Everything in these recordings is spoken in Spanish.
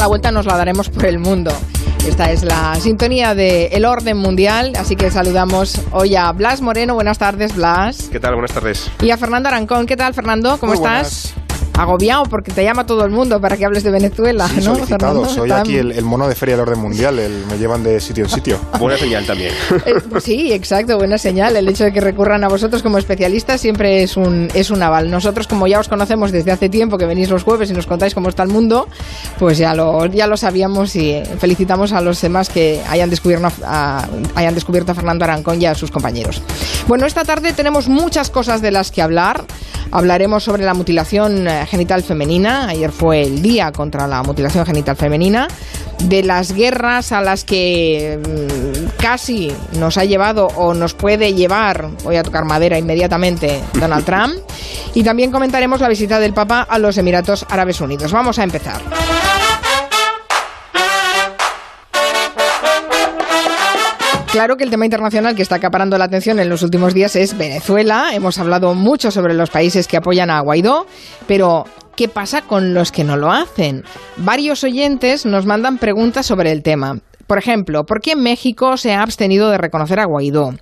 la vuelta nos la daremos por el mundo. Esta es la sintonía de El Orden Mundial, así que saludamos hoy a Blas Moreno. Buenas tardes, Blas. ¿Qué tal? Buenas tardes. Y a Fernando Arancón. ¿Qué tal, Fernando? ¿Cómo Muy estás? Agobiado porque te llama todo el mundo para que hables de Venezuela, Sí, ¿no. Fernando? Soy aquí el, el mono de feria del orden mundial. el- me llevan de sitio en sitio. Buena señal también. Eh, pues sí, exacto, buena señal. El hecho de que recurran a vosotros como especialistas siempre es un, es un aval. Nosotros, como ya os conocemos desde hace tiempo, que venís los jueves y nos contáis cómo está el mundo, pues ya lo, ya lo sabíamos y eh, felicitamos a los demás que hayan descubierto a, hayan descubierto a Fernando Arancón y a sus compañeros. Bueno, esta tarde tenemos muchas cosas de las que hablar. Hablaremos sobre la mutilación eh, genital femenina. Ayer fue el día contra la mutilación genital femenina. De las guerras a las que mm, casi nos ha llevado o nos puede llevar, voy a tocar madera inmediatamente, Donald Trump. Y también comentaremos la visita del Papa a los Emiratos Árabes Unidos. Vamos a empezar. Claro que el tema internacional que está acaparando la atención en los últimos días es Venezuela. Hemos hablado mucho sobre los países que apoyan a Guaidó, pero ¿qué pasa con los que no lo hacen? Varios oyentes nos mandan preguntas sobre el tema. Por ejemplo, ¿por qué México se ha abstenido de reconocer a Guaidó?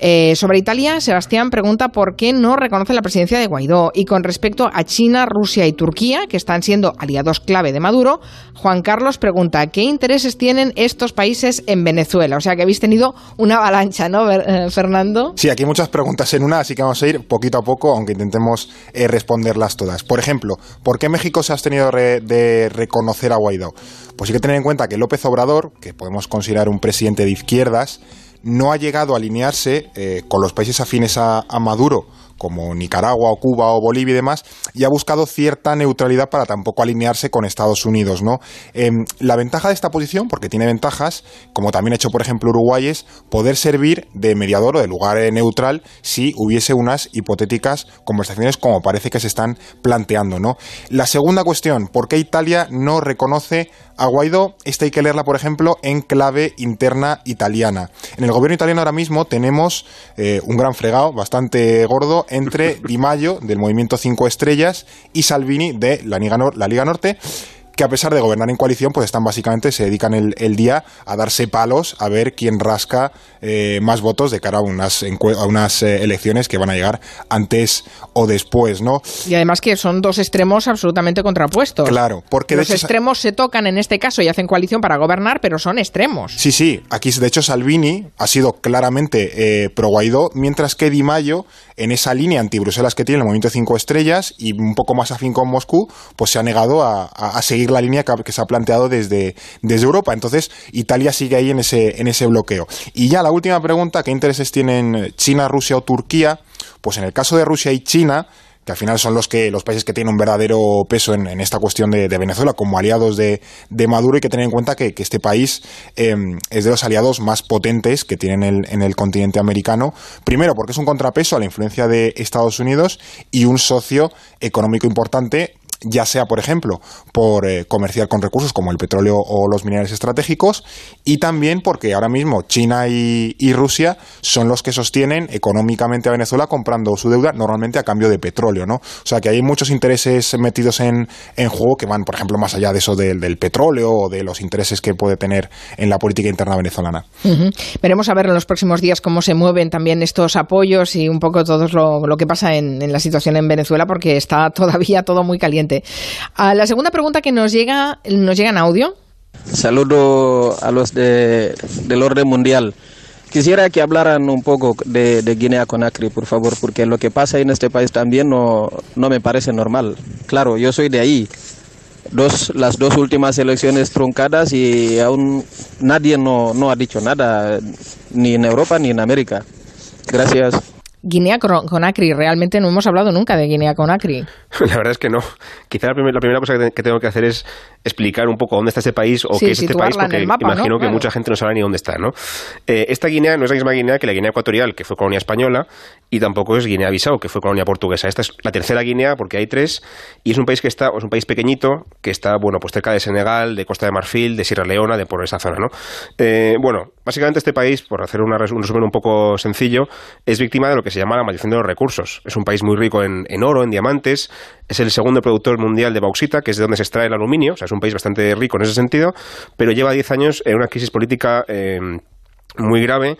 Eh, sobre Italia, Sebastián pregunta por qué no reconoce la presidencia de Guaidó. Y con respecto a China, Rusia y Turquía, que están siendo aliados clave de Maduro, Juan Carlos pregunta qué intereses tienen estos países en Venezuela. O sea que habéis tenido una avalancha, ¿no, eh, Fernando? Sí, aquí hay muchas preguntas en una, así que vamos a ir poquito a poco, aunque intentemos eh, responderlas todas. Por ejemplo, ¿por qué México se ha abstenido re- de reconocer a Guaidó? Pues hay que tener en cuenta que López Obrador, que podemos considerar un presidente de izquierdas, no ha llegado a alinearse eh, con los países afines a, Maduro, como Nicaragua o Cuba o Bolivia y demás, y ha buscado cierta neutralidad para tampoco alinearse con Estados Unidos, ¿no? Em, la ventaja de esta posición, porque tiene ventajas, como también ha hecho, por ejemplo, Uruguay, es poder servir de mediador o de lugar eh, neutral si hubiese unas hipotéticas conversaciones como parece que se están planteando, ¿no? La segunda cuestión, ¿por qué Italia no reconoce a Guaidó? Esta hay que leerla, por ejemplo, en clave interna italiana. En el gobierno italiano ahora mismo tenemos eh, un gran fregado bastante gordo entre Di Maio, del movimiento Cinco Estrellas, y Salvini, de la Liga, Nor- la Liga Norte que a pesar de gobernar en coalición, pues están básicamente, se dedican el, el día a darse palos a ver quién rasca eh, más votos de cara a unas, a unas eh, elecciones que van a llegar antes o después, ¿no? Y además que son dos extremos absolutamente contrapuestos. Claro, porque de Los hecho- extremos se tocan en este caso y hacen coalición para gobernar, pero son extremos. Sí, sí, aquí de hecho Salvini ha sido claramente eh, pro Guaidó, mientras que Di Maio, en esa línea anti-Bruselas que tiene el movimiento Cinco Estrellas y un poco más afín con Moscú, pues se ha negado a, a- seguir la línea que, que se ha planteado desde, desde Europa. Entonces, Italia sigue ahí en ese, en ese bloqueo. Y ya la última pregunta, ¿qué intereses tienen China, Rusia o Turquía? Pues en el caso de Rusia y China, que al final son los que los países que tienen un verdadero peso en, esta cuestión de, Venezuela como aliados de, de Maduro hay que tener en cuenta que, este país eh, es de los aliados más potentes que tienen el- en el continente americano. Primero porque es un contrapeso a la influencia de Estados Unidos y un socio económico importante ya sea, por ejemplo, por eh, comerciar con recursos como el petróleo o los minerales estratégicos, y también porque ahora mismo China y, Rusia son los que sostienen económicamente a Venezuela comprando su deuda normalmente a cambio de petróleo, ¿no? O sea que hay muchos intereses metidos en, en juego que van, por ejemplo, más allá de eso del, petróleo o de los intereses que puede tener en la política interna venezolana. Ujú. Veremos a ver en los próximos días cómo se mueven también estos apoyos y un poco todo lo, lo que pasa en la situación en Venezuela, porque está todavía todo muy caliente. Ah, la segunda pregunta que nos llega, nos llega en audio. Saludo a los de, del orden mundial. Quisiera que hablaran un poco de, de Guinea Conakry, por favor, porque lo que pasa en este país también no, no me parece normal. Claro, yo soy de ahí. Dos, las dos últimas elecciones truncadas y aún nadie no, no ha dicho nada, ni en Europa ni en América. Gracias. Guinea Conakry, realmente no hemos hablado nunca de Guinea Conakry. La verdad es que no. Quizá la, primer- la primera cosa que, te- que tengo que hacer es explicar un poco dónde está este país o Sí, qué es este país, porque imagino que Claro. mucha gente no sabe ni dónde está, ¿no? Eh, esta Guinea no es la misma Guinea que la Guinea Ecuatorial, que fue colonia española, y tampoco es Guinea-Bissau, que fue colonia portuguesa. Esta es la tercera Guinea, porque hay tres, y es un país que está, es un país pequeñito, que está, bueno, pues cerca de Senegal, de Costa de Marfil, de Sierra Leona, de por esa zona, ¿no? Eh, bueno, básicamente este país, por hacer un resumen un poco sencillo, es víctima de lo que se llama la maldición de los recursos. Es un país muy rico en, oro, en diamantes, es el segundo productor mundial de bauxita, que es de donde se extrae el aluminio, o sea, es un país bastante rico en ese sentido, pero lleva 10 años en una crisis política eh, muy grave,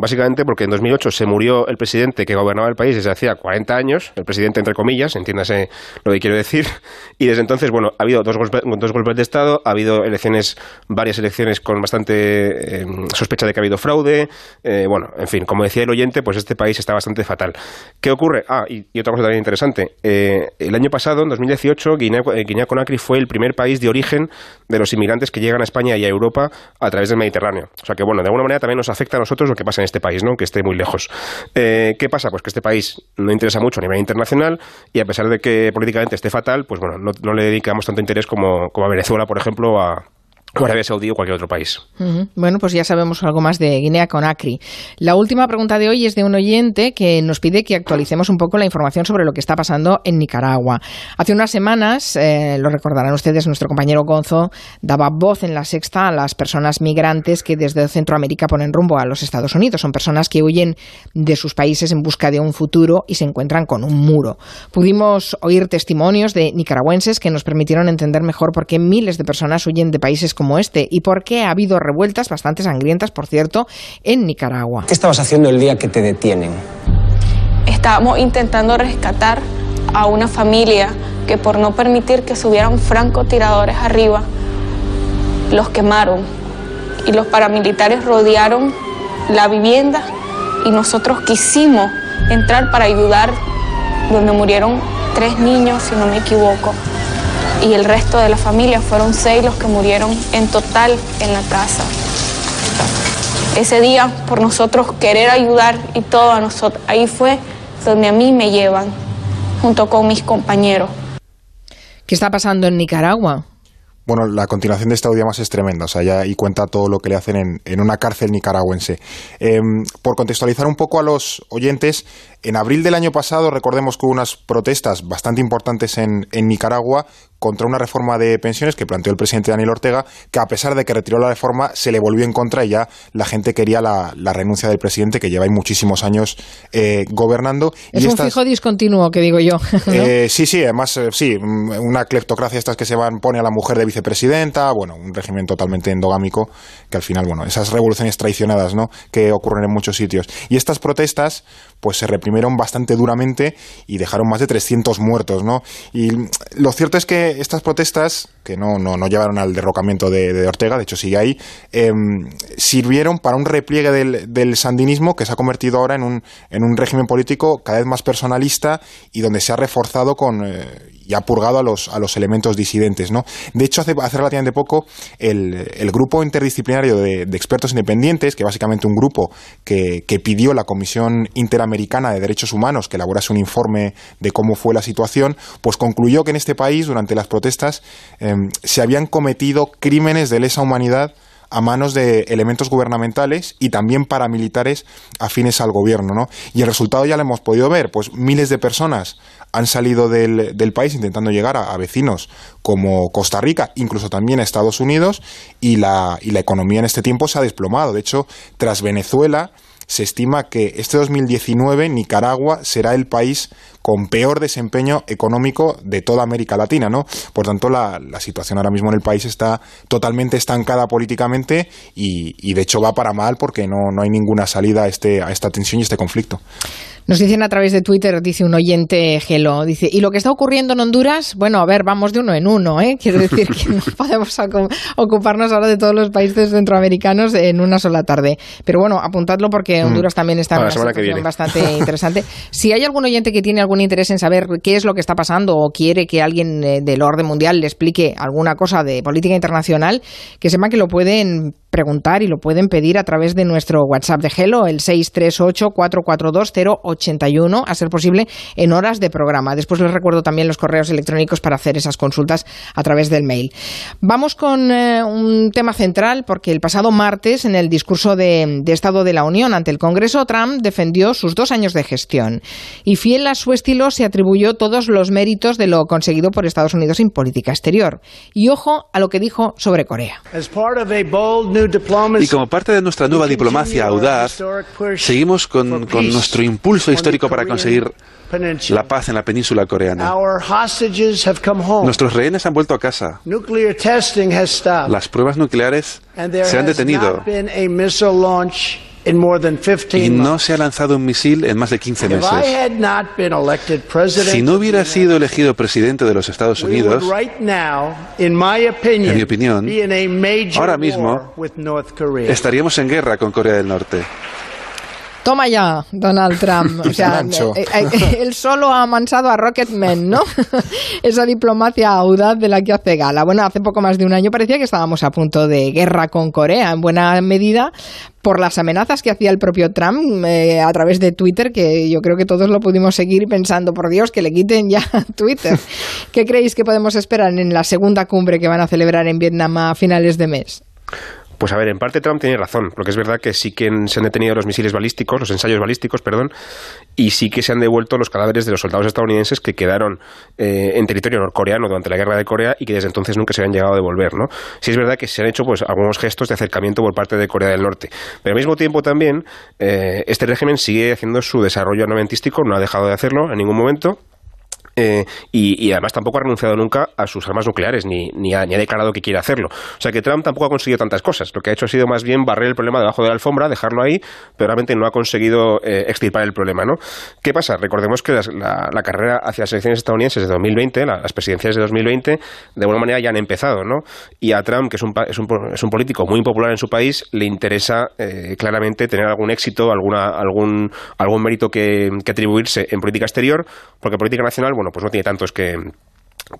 básicamente porque en 2008 se murió el presidente que gobernaba el país desde hacía 40 años, el presidente entre comillas, entiéndase lo que quiero decir, y desde entonces, bueno, ha habido dos golpes, dos golpes de Estado, ha habido elecciones, varias elecciones con bastante eh, sospecha de que ha habido fraude, eh, bueno, en fin, como decía el oyente, pues este país está bastante fatal. ¿Qué ocurre? Ah, y, otra cosa también interesante, eh, el año pasado, en 2018, Guinea, Guinea Conakry fue el primer país de origen de los inmigrantes que llegan a España y a Europa a través del Mediterráneo. O sea que, bueno, de alguna manera también nos afecta a nosotros lo que pasa en este país, ¿no? que esté muy lejos. Eh, ¿Qué pasa? Pues que este país no interesa mucho a nivel internacional y a pesar de que políticamente esté fatal, pues bueno, no, le dedicamos tanto interés como, como a Venezuela, por ejemplo, a, o Arabia Saudí o cualquier otro país. Bueno, pues ya sabemos algo más de Guinea Conakry. La última pregunta de hoy es de un oyente que nos pide que actualicemos un poco la información sobre lo que está pasando en Nicaragua. Hace unas semanas, eh, lo recordarán ustedes, nuestro compañero Gonzo daba voz en la sexta a las personas migrantes que desde Centroamérica ponen rumbo a los Estados Unidos. Son personas que huyen de sus países en busca de un futuro y se encuentran con un muro. Pudimos oír testimonios de nicaragüenses que nos permitieron entender mejor por qué miles de personas huyen de países como este y por qué ha habido revueltas bastante sangrientas, por cierto, en Nicaragua. ¿Qué estabas haciendo el día que te detienen? Estábamos intentando rescatar a una familia que por no permitir que subieran francotiradores arriba, los quemaron y los paramilitares rodearon la vivienda y nosotros quisimos entrar para ayudar donde murieron tres niños, si no me equivoco y el resto de la familia fueron seis los que murieron en total en la casa. Ese día, por nosotros querer ayudar y todo a nosotros, ahí fue donde a mí me llevan, junto con mis compañeros. ¿Qué está pasando en Nicaragua? Bueno, la continuación de este audio más es tremenda, o sea, ya y cuenta todo lo que le hacen en, en una cárcel nicaragüense. Em, por contextualizar un poco a los oyentes, en abril del año pasado recordemos que hubo unas protestas bastante importantes en, en Nicaragua contra una reforma de pensiones que planteó el presidente Daniel Ortega, que a pesar de que retiró la reforma, se le volvió en contra y ya la gente quería la, renuncia del presidente, que lleva ahí muchísimos años eh, gobernando. Es un fijo discontinuo, que digo yo. Eh, sí, sí, además, eh, sí, una cleptocracia estas que se van, pone a la mujer de vicepresidenta, bueno, un régimen totalmente endogámico, que al final, bueno, esas revoluciones traicionadas, ¿no?, que ocurren en muchos sitios. Y estas protestas, pues se reprimieron bastante duramente y dejaron más de 300 muertos, ¿no? Y lo cierto es que estas protestas, que no, no, no llevaron al derrocamiento de, Ortega, de hecho sigue ahí, em, sirvieron para un repliegue del, del, sandinismo que se ha convertido ahora en un, en un régimen político cada vez más personalista y donde se ha reforzado con... Eh, y ha purgado a los, a los elementos disidentes. ¿no? De hecho, hace, hace relativamente poco, el, el grupo interdisciplinario de, expertos independientes, que básicamente un grupo que, que, pidió la Comisión Interamericana de Derechos Humanos que elaborase un informe de cómo fue la situación, pues concluyó que en este país, durante las protestas, em, se habían cometido crímenes de lesa humanidad a manos de elementos gubernamentales y también paramilitares afines al gobierno, ¿no? Y el resultado ya lo hemos podido ver, pues miles de personas han salido del, país intentando llegar a, vecinos como Costa Rica, incluso también a Estados Unidos, y la, y la economía en este tiempo se ha desplomado. De hecho, tras Venezuela, se estima que este 2019 Nicaragua será el país con peor desempeño económico de toda América Latina, ¿no? Por tanto, la, situación ahora mismo en el país está totalmente estancada políticamente y, y de hecho va para mal porque no, no hay ninguna salida a, este, a esta tensión y este conflicto. Nos dicen a través de Twitter, dice un oyente Gelo, dice, ¿y lo que está ocurriendo en Honduras? Bueno, a ver, vamos de uno en uno, ¿eh? Quiero decir que no podemos ocuparnos ahora de todos los países centroamericanos en una sola tarde. Pero bueno, apuntadlo porque mm. Honduras también está en una situación bastante interesante. Si hay algún oyente que tiene algún interés en saber qué es lo que está pasando o quiere que alguien eh, del orden mundial le explique alguna cosa de política internacional, que sepa que lo pueden preguntar y lo pueden pedir a través de nuestro WhatsApp de Hello, el 638-442-081, a ser posible en horas de programa. Después les recuerdo también los correos electrónicos para hacer esas consultas a través del mail. Vamos con eh, un tema central, porque el pasado martes, en el discurso de, Estado de la Unión ante el Congreso, Trump defendió sus dos años de gestión y fiel a su estilo se atribuyó todos los méritos de lo conseguido por Estados Unidos en política exterior. Y ojo a lo que dijo sobre Corea. As part of a bold Y como parte de nuestra nueva diplomacia audaz, seguimos con, con nuestro impulso histórico para conseguir la paz en la península coreana. Nuestros rehenes han vuelto a casa. Las pruebas nucleares se han detenido. Y no se ha lanzado un misil en más de 15 meses. Si no hubiera sido elegido presidente de los Estados Unidos, en mi opinión, ahora mismo estaríamos en guerra con Corea del Norte. Toma ya, Donald Trump. O sea, eh, eh, él solo ha amansado a Rocketman, ¿no? Esa diplomacia audaz de la que hace gala. Bueno, hace poco más de un año parecía que estábamos a punto de guerra con Corea, en buena medida por las amenazas que hacía el propio Trump eh, a través de Twitter, que yo creo que todos lo pudimos seguir pensando, por Dios, que le quiten ya Twitter. ¿Qué creéis que podemos esperar en la segunda cumbre que van a celebrar en Vietnam a finales de mes? Pues a ver, en parte Trump tiene razón, porque es verdad que sí que se han detenido los misiles balísticos, los ensayos balísticos, perdón, y sí que se han devuelto los cadáveres de los soldados estadounidenses que quedaron eh, en territorio norcoreano durante la guerra de Corea y que desde entonces nunca se habían llegado a devolver, ¿no? Sí es verdad que se han hecho pues algunos gestos de acercamiento por parte de Corea del Norte, pero al mismo tiempo también eh, este régimen sigue haciendo su desarrollo armamentístico, no ha dejado de hacerlo en ningún momento eh, y, además tampoco ha renunciado nunca a sus armas nucleares, ni, ni, ha, declarado que quiere hacerlo. O sea que Trump tampoco ha conseguido tantas cosas. Lo que ha hecho ha sido más bien barrer el problema debajo de la alfombra, dejarlo ahí, pero realmente no ha conseguido eh, extirpar el problema. ¿no? ¿Qué pasa? Recordemos que la, carrera hacia las elecciones estadounidenses de 2020, las presidenciales de 2020, de alguna manera ya han empezado. ¿no? Y a Trump, que es un, es un, es un político muy impopular en su país, le interesa eh, claramente tener algún éxito, alguna, algún, algún mérito que, que atribuirse en política exterior, porque política nacional, bueno, pues no tiene tantos que,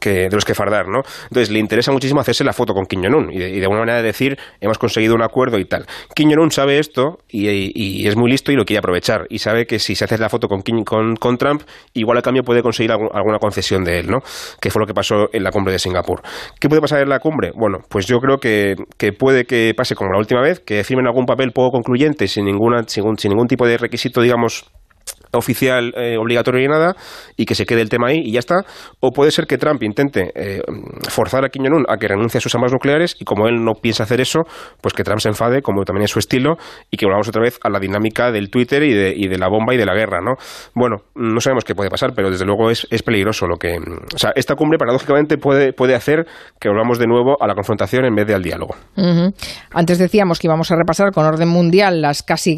de los que fardar, ¿no? Entonces le interesa muchísimo hacerse la foto con Kim Jong-un y, de alguna manera decir hemos conseguido un acuerdo y tal. Kim Jong-un sabe esto y, es muy listo y lo quiere aprovechar y sabe que si se hace la foto con, con, Trump, igual a cambio puede conseguir alguna concesión de él, ¿no? Que fue lo que pasó en la cumbre de Singapur. ¿Qué puede pasar en la cumbre? Bueno, pues yo creo que, que puede que pase como la última vez, que firmen algún papel poco concluyente sin, ninguna, sin ningún tipo de requisito, digamos, oficial eh, obligatorio y nada y que se quede el tema ahí y ya está. O puede ser que Trump intente eh, forzar a Kim Jong-un a que renuncie a sus armas nucleares y como él no piensa hacer eso pues que Trump se enfade como también es su estilo y que volvamos otra vez a la dinámica del Twitter y de, y de la bomba y de la guerra ¿no? bueno no sabemos qué puede pasar pero desde luego es, es peligroso lo que o sea esta cumbre paradójicamente puede, puede hacer que volvamos de nuevo a la confrontación en vez de al diálogo. Antes decíamos que íbamos a repasar con orden mundial las casi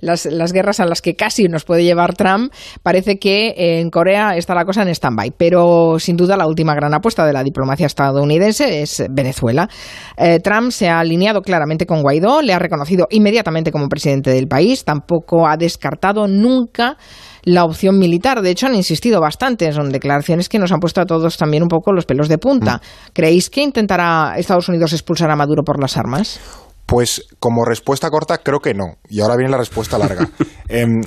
las, las guerras a las que casi nos puede llevar Trump, parece que en Corea está la cosa en stand-by. Pero sin duda la última gran apuesta de la diplomacia estadounidense es Venezuela. Eh, Trump se ha alineado claramente con Guaidó, le ha reconocido inmediatamente como presidente del país, tampoco ha descartado nunca la opción militar. De hecho, han insistido bastante. Son declaraciones que nos han puesto a todos también un poco los pelos de punta. Mm. ¿Creéis que intentará Estados Unidos expulsar a Maduro por las armas? Pues como respuesta corta creo que no. Y ahora viene la respuesta larga. Em,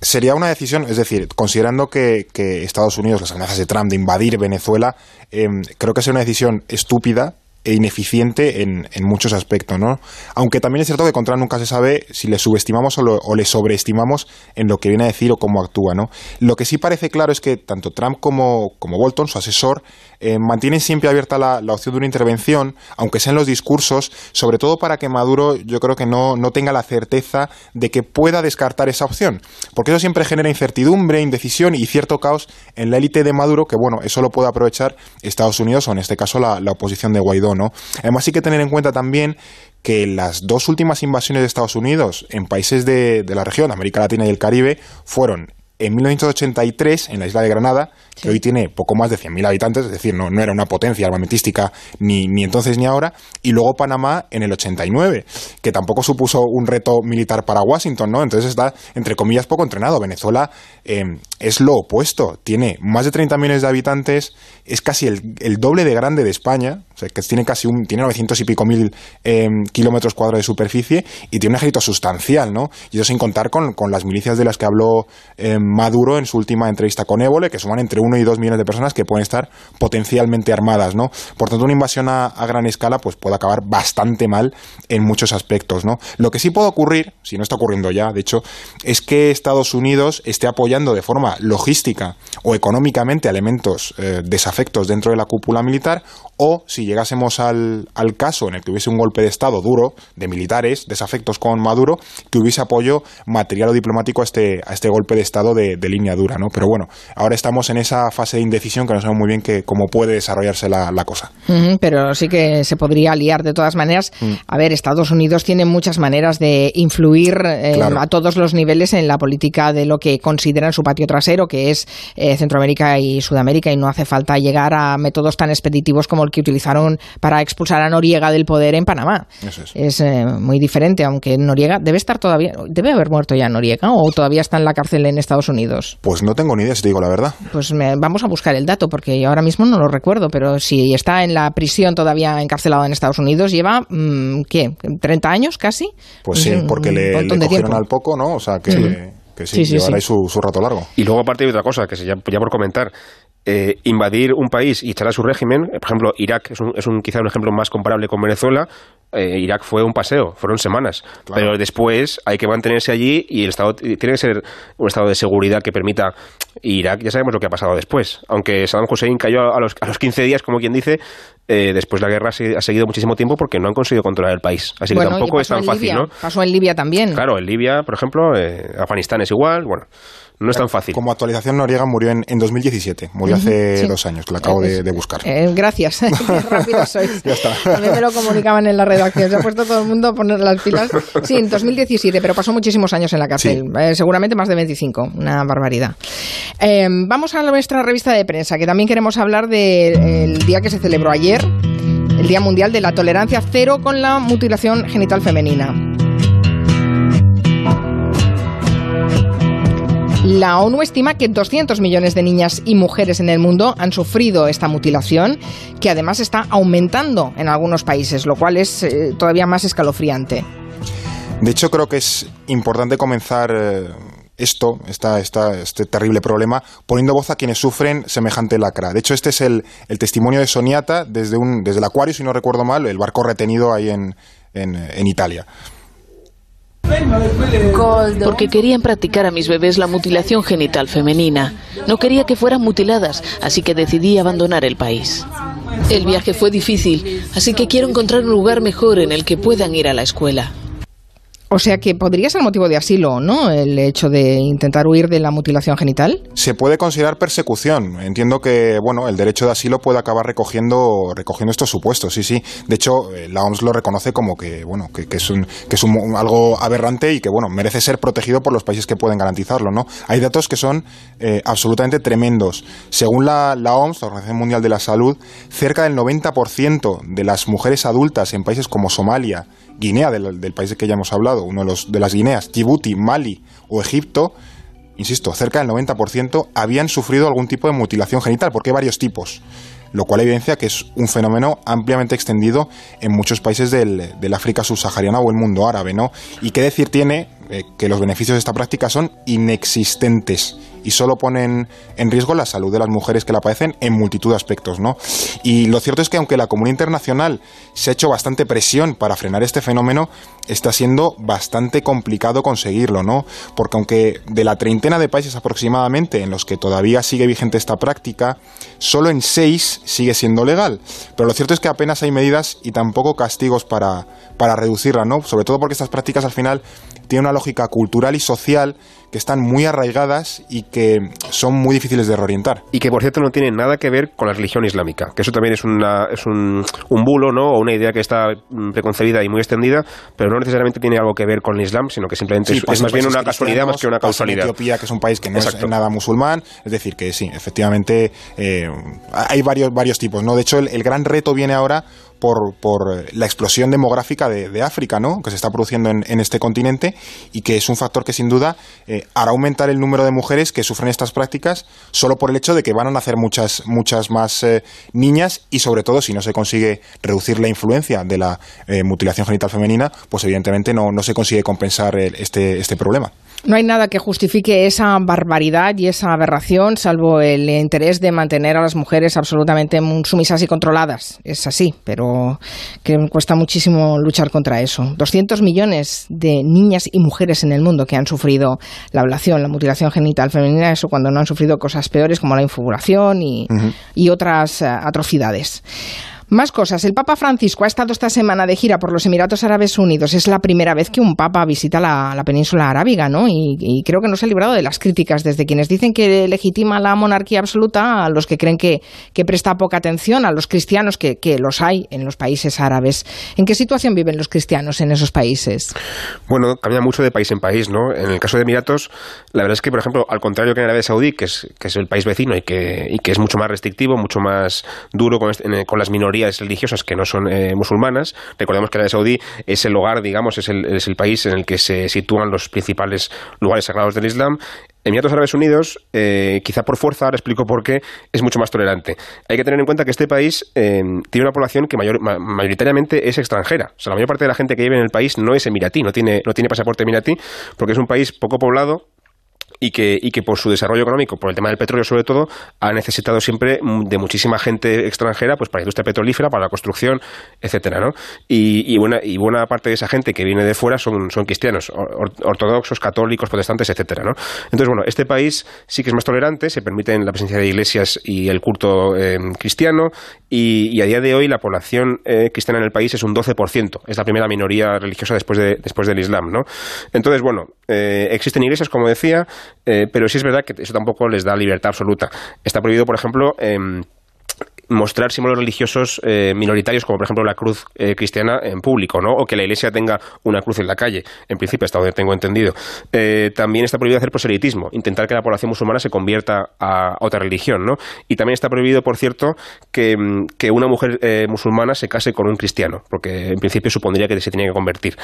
sería una decisión, es decir, considerando que, Estados Unidos, las amenazas de Trump de invadir Venezuela, em, creo que es una decisión estúpida e ineficiente en, muchos aspectos, ¿no? Aunque también es cierto que contra nunca se sabe si le subestimamos o, le sobreestimamos en lo que viene a decir o cómo actúa, ¿no? Lo que sí parece claro es que tanto Trump como, como Bolton, su asesor, eh, mantienen siempre abierta la, opción de una intervención, aunque sea en los discursos, sobre todo para que Maduro yo creo que no, no tenga la certeza de que pueda descartar esa opción, porque eso siempre genera incertidumbre, indecisión y cierto caos en la élite de Maduro, que bueno, eso lo puede aprovechar Estados Unidos o en este caso la oposición de Guaidó. Además, hay que tener en cuenta también que las dos últimas invasiones de Estados Unidos en países de, de la región, América Latina y el Caribe, fueron en 1983 en la isla de Granada, que hoy tiene poco más de 100.000 habitantes, es decir, no, no era una potencia armamentística ni, ni, entonces ni ahora, y luego Panamá en el 89, que tampoco supuso un reto militar para Washington, ¿no? Entonces está, entre comillas, poco entrenado. Venezuela em, es lo opuesto, tiene más de 30 millones de habitantes, es casi el, el doble de grande de España, o sea, que tiene casi un, tiene 900 y pico mil em, kilómetros cuadrados de superficie y tiene un ejército sustancial, ¿no? Y eso sin contar con, con las milicias de las que habló em, Maduro en su última entrevista con Évole, que suman entre 1 y 2 millones de personas que pueden estar potencialmente armadas, ¿no? Por tanto, una invasión a, gran escala pues puede acabar bastante mal en muchos aspectos, ¿no? Lo que sí puede ocurrir, si no está ocurriendo ya, de hecho, es que Estados Unidos esté apoyando de forma logística o económicamente elementos eh, desafectos dentro de la cúpula militar o si llegásemos al, al, caso en el que hubiese un golpe de Estado duro de militares, desafectos con Maduro, que hubiese apoyo material o diplomático a este, a este golpe de Estado de, de línea dura, ¿no? Pero bueno, ahora estamos en esa fase de indecisión que no sabemos muy bien que, cómo puede desarrollarse la, la cosa. Uh -huh, pero sí que se podría liar de todas maneras. Mm. A ver, Estados Unidos tiene muchas maneras de influir eh, claro. a todos los niveles en la política de lo que consideran su patio trasero, que es eh, Centroamérica y Sudamérica, y no hace falta llegar a métodos tan expeditivos como el que utilizaron para expulsar a Noriega del poder en Panamá. Eso es es eh, muy diferente, aunque Noriega debe estar todavía, debe haber muerto ya Noriega o todavía está en la cárcel en Estados Unidos. Pues no tengo ni idea, si te digo la verdad. Pues me, vamos a buscar el dato, porque ahora mismo no lo recuerdo, pero si está en la prisión todavía encarcelado en Estados Unidos, lleva, mmm, ¿qué? ¿30 años casi? Pues sí, porque le, le cogieron tiempo. al poco, ¿no? O sea que... Mm. Que sí, sí, sí llevará sí. Su, su, rato largo. Y luego aparte hay otra cosa, que se ya, ya por comentar, eh, invadir un país y echar a su régimen, por ejemplo, Irak es, un, es un, quizá un ejemplo más comparable con Venezuela, eh, Irak fue un paseo, fueron semanas, claro. pero después hay que mantenerse allí y el Estado tiene que ser un Estado de seguridad que permita Irak, ya sabemos lo que ha pasado después, aunque Saddam Hussein cayó a los, a los 15 días, como quien dice, eh, después la guerra ha seguido muchísimo tiempo porque no han conseguido controlar el país, así bueno, que tampoco es tan fácil, ¿no? Pasó en Libia también. Claro, en Libia, por ejemplo, eh, Afganistán es igual, bueno no es tan fácil. Como actualización, Noriega murió en, en 2017, murió hace sí. dos años, que lo acabo de, de, buscar. Eh, gracias, qué rápido sois. ya está. También me lo comunicaban en la redacción, se ha puesto todo el mundo a poner las pilas. Sí, en 2017, pero pasó muchísimos años en la cárcel, sí. eh, seguramente más de 25, una barbaridad. Eh, vamos a nuestra revista de prensa, que también queremos hablar del de, día que se celebró ayer, el Día Mundial de la Tolerancia Cero con la Mutilación Genital Femenina. La ONU estima que 200 millones de niñas y mujeres en el mundo han sufrido esta mutilación, que además está aumentando en algunos países, lo cual es eh, todavía más escalofriante. De hecho, creo que es importante comenzar eh, esto, esta, este terrible problema, poniendo voz a quienes sufren semejante lacra. De hecho, este es el, el testimonio de Soniata desde, un, desde el Acuario, si no recuerdo mal, el barco retenido ahí en, en, en Italia. Porque querían practicar a mis bebés la mutilación genital femenina. No quería que fueran mutiladas, así que decidí abandonar el país. El viaje fue difícil, así que quiero encontrar un lugar mejor en el que puedan ir a la escuela. O sea que podría ser motivo de asilo, ¿no? El hecho de intentar huir de la mutilación genital. Se puede considerar persecución. Entiendo que, bueno, el derecho de asilo puede acabar recogiendo, recogiendo estos supuestos, sí, sí. De hecho, eh, la OMS lo reconoce como que, bueno, que, es, un, que es un, algo aberrante y que, bueno, merece ser protegido por los países que pueden garantizarlo, ¿no? Hay datos que son eh, absolutamente tremendos. Según la, la OMS, la Organización Mundial de la Salud, cerca del 90% de las mujeres adultas en países como Somalia, Guinea, del, del país que ya hemos hablado, uno de, las Guineas, Djibouti, Mali o Egipto, insisto, cerca del 90% habían sufrido algún tipo de mutilación genital, porque hay varios tipos, lo cual evidencia que es un fenómeno ampliamente extendido en muchos países del, del África subsahariana o el mundo árabe, ¿no? Y qué decir tiene eh, que los beneficios de esta práctica son inexistentes y solo ponen en riesgo la salud de las mujeres que la padecen en multitud de aspectos, ¿no? Y lo cierto es que aunque la comunidad internacional se ha hecho bastante presión para frenar este fenómeno, está siendo bastante complicado conseguirlo, ¿no? Porque aunque de la treintena de países aproximadamente en los que todavía sigue vigente esta práctica, solo en seis sigue siendo legal. Pero lo cierto es que apenas hay medidas y tampoco castigos para, para reducirla, ¿no? Sobre todo porque estas prácticas al final tienen una lógica cultural y social que están muy arraigadas y que son muy difíciles de reorientar. Y que, por cierto, no tienen nada que ver con la religión islámica, que eso también es, una, es un, un bulo, ¿no? O una idea que está preconcebida y muy extendida, pero no necesariamente tiene algo que ver con el Islam, sino que simplemente sí, es, es, más bien una casualidad más que una causalidad. Etiopía, que es un país que no Exacto. es nada musulmán, es decir, que sí, efectivamente eh, hay varios, varios tipos, ¿no? De hecho, el, el gran reto viene ahora por, por, la explosión demográfica de, África, ¿no? Que se está produciendo en, este continente y que es un factor que sin duda eh, eh, hará aumentar el número de mujeres que sufren estas prácticas solo por el hecho de que van a nacer muchas, muchas más eh, niñas y sobre todo si no se consigue reducir la influencia de la mutilación genital femenina, pues evidentemente no, no se consigue compensar este, este problema. No hay nada que justifique esa barbaridad y esa aberración, salvo el interés de mantener a las mujeres absolutamente sumisas y controladas. Es así, pero que cuesta muchísimo luchar contra eso. 200 millones de niñas y mujeres en el mundo que han sufrido la ablación, la mutilación genital femenina, eso cuando no han sufrido cosas peores como la infibulación y, y otras eh, atrocidades. Más cosas. El Papa Francisco ha estado esta semana de gira por los Emiratos Árabes Unidos. Es la primera vez que un Papa visita la, península arábiga, ¿no? Y, creo que no se ha librado de las críticas desde quienes dicen que legitima la monarquía absoluta a los que creen que, presta poca atención a los cristianos, que, los hay en los países árabes. ¿En qué situación viven los cristianos en esos países? Bueno, cambia mucho de país en país, ¿no? En el caso de Emiratos, la verdad es que, por ejemplo, al contrario que en Arabia Saudí, que es, que es el país vecino y que, y que es mucho más restrictivo, mucho más duro con, con las minorías, religiosas que no son eh, musulmanas. Recordemos que Arabia Saudí es el hogar, digamos, es el, es el país en el que se sitúan los principales lugares sagrados del Islam. Emiratos Árabes Unidos, eh, quizá por fuerza, ahora explico por qué, es mucho más tolerante. Hay que tener en cuenta que este país eh, tiene una población que mayoritariamente es extranjera. O sea, la mayor parte de la gente que vive en el país no es emiratí, no tiene, no tiene pasaporte emiratí, porque es un país poco poblado, y que, y que por su desarrollo económico, por el tema del petróleo sobre todo, ha necesitado siempre de muchísima gente extranjera pues para la industria petrolífera, para la construcción, etcétera, ¿no? Y, buena, y buena parte de esa gente que viene de fuera son, son cristianos, ortodoxos, católicos, protestantes, etcétera, ¿no? Entonces, bueno, este país sí que es más tolerante, se permiten la presencia de iglesias y el culto eh, cristiano, y, a día de hoy la población eh, cristiana en el país es un 12%, es la primera minoría religiosa después, de, después del Islam, ¿no? Entonces, bueno, eh, existen iglesias, como decía, eh, pero sí es verdad que eso tampoco les da libertad absoluta. Está prohibido, por ejemplo, em, mostrar símbolos religiosos eh, minoritarios, como por ejemplo la cruz eh, cristiana en público, ¿no? O que la iglesia tenga una cruz en la calle, en principio, hasta donde tengo entendido. también está prohibido hacer proselitismo, intentar que la población musulmana se convierta a otra religión, ¿no? Y también está prohibido, por cierto, que, mm, que una mujer musulmana se case con un cristiano, porque en principio supondría que se tenía que convertir.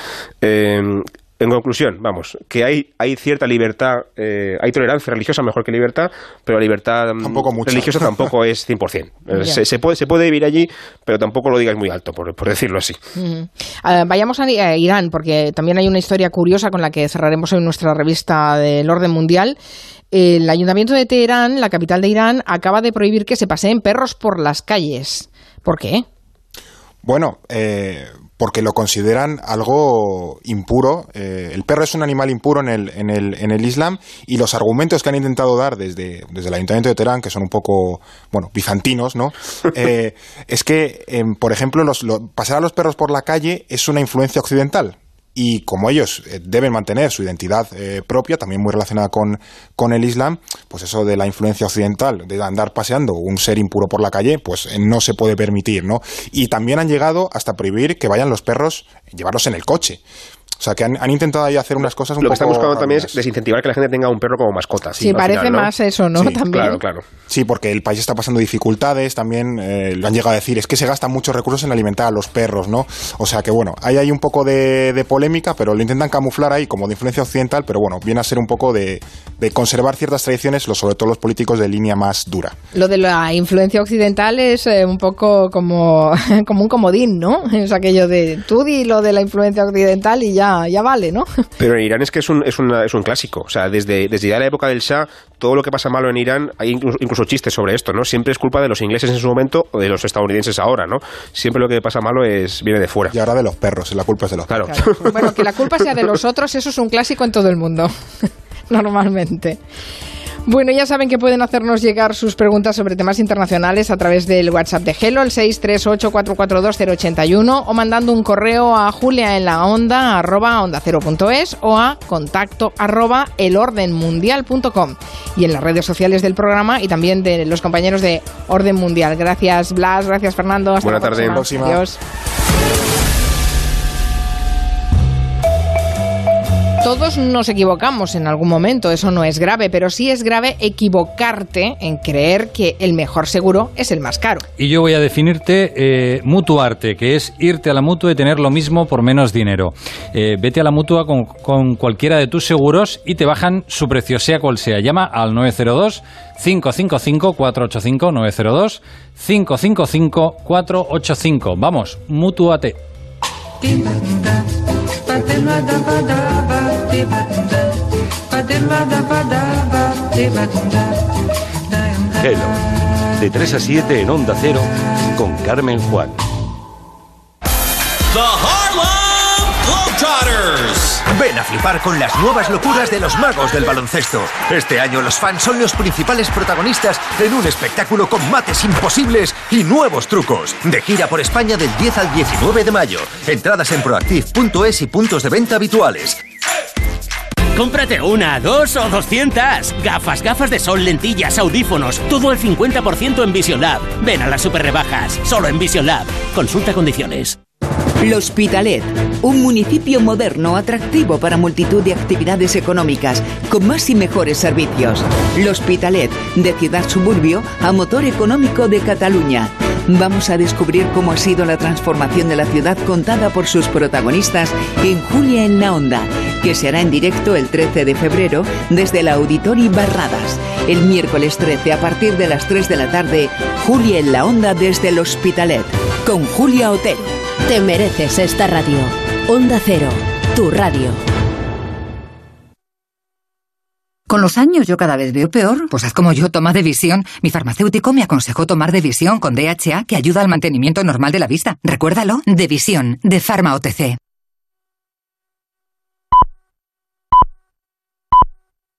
En conclusión, vamos, que hay, hay cierta libertad, eh, hay tolerancia religiosa mejor que libertad, pero la libertad mm, religiosa tampoco es 100%. Eh, se, se, puede, se puede vivir allí, pero tampoco lo digas muy alto, por, decirlo así. Ah, vayamos a, Irán, porque también hay una historia curiosa con la que cerraremos hoy nuestra revista del orden mundial. El ayuntamiento de Teherán, la capital de Irán, acaba de prohibir que se paseen perros por las calles. ¿Por qué? Bueno, eh, porque lo consideran algo impuro. Eh, el perro es un animal impuro en el, en, el, en el Islam y los argumentos que han intentado dar desde, desde el Ayuntamiento de Teherán, que son un poco, bueno, bizantinos, ¿no? Eh, es que, em, por ejemplo, los, pasar a los perros por la calle es una influencia occidental y como ellos eh, deben mantener su identidad eh, propia, también muy relacionada con, con, el Islam, pues eso de la influencia occidental, de andar paseando un ser impuro por la calle, pues eh, no se puede permitir, ¿no? Y también han llegado hasta prohibir que vayan los perros, llevarlos en el coche. O sea, que han, intentado ahí hacer unas cosas un Lo que están buscando también es desincentivar que la gente tenga un perro como mascota. Sí, parece más eso, ¿no? también. Claro, claro. Sí, porque el país está pasando dificultades, también eh, lo han llegado a decir, es que se gastan muchos recursos en alimentar a los perros, ¿no? O sea que bueno, ahí hay un poco de, polémica, pero lo intentan camuflar ahí como de influencia occidental, pero bueno, viene a ser un poco de, conservar ciertas tradiciones, sobre todo los políticos de línea más dura. Lo de la influencia occidental es eh, un poco como, como un comodín, ¿no? Es aquello de tú di lo de la influencia occidental y ya, ya vale, ¿no? Pero en Irán es que es un, es, es un clásico. O sea, desde, desde ya la época del Shah, todo lo que pasa malo en Irán, hay incluso, chistes sobre esto, ¿no? Siempre es culpa de los ingleses en su momento o de los estadounidenses ahora, ¿no? Siempre lo que pasa malo es viene de fuera. Y ahora de los perros, la culpa es de los perros. Bueno, que la culpa sea de los otros, eso es un clásico en todo el mundo, normalmente. Bueno, ya saben que pueden hacernos llegar sus preguntas sobre temas internacionales a través del WhatsApp de Hello, el 638-442-081, o mandando un correo a julia en la onda, arroba onda cero punto es, o a contacto arroba elordenmundial.com. Y en las redes sociales del programa y también de los compañeros de Orden Mundial. Gracias, Blas. Gracias, Fernando. Hasta Buena tarde. Próxima. Adiós. Todos nos equivocamos en algún momento, eso no es grave, pero sí es grave equivocarte en creer que el mejor seguro es el más caro. Y yo voy a definirte eh, mutuarte, que es irte a la mutua y tener lo mismo por menos dinero. Eh, vete a la mutua con, con cualquiera de tus seguros y te bajan su precio, sea cual sea. Llama al 902 555 485 902 555 485. Vamos, mutuate. Hello, de 3 a 7 en Onda Cero con Carmen Juan. The Harlem Globetrotters. Ven a flipar con las nuevas locuras de los magos del baloncesto. Este año los fans son los principales protagonistas en un espectáculo con mates imposibles y nuevos trucos. De gira por España del 10 al 19 de mayo. Entradas en proactiv.es y puntos de venta habituales. Cómprate una, dos o doscientas. Gafas, gafas de sol, lentillas, audífonos. Todo al 50% en Vision Lab. Ven a las super rebajas. Solo en Vision Lab. Consulta condiciones. L'Hospitalet, un municipio moderno, atractivo para multitud de actividades económicas, con más y mejores servicios. L'Hospitalet, de ciudad suburbio a motor económico de Cataluña. Vamos a descubrir cómo ha sido la transformación de la ciudad contada por sus protagonistas en Julia en la Onda, que se hará en directo el 13 de febrero desde el Auditori Barradas. El miércoles 13 a partir de las 3 de la tarde, Julia en la Onda desde el Hospitalet, con Julia Otero. Te mereces esta radio. Onda Cero, tu radio. Con los años yo cada vez veo peor. Pues haz como yo, toma de visión. Mi farmacéutico me aconsejó tomar de visión con DHA que ayuda al mantenimiento normal de la vista. Recuérdalo, de visión, de Pharma OTC.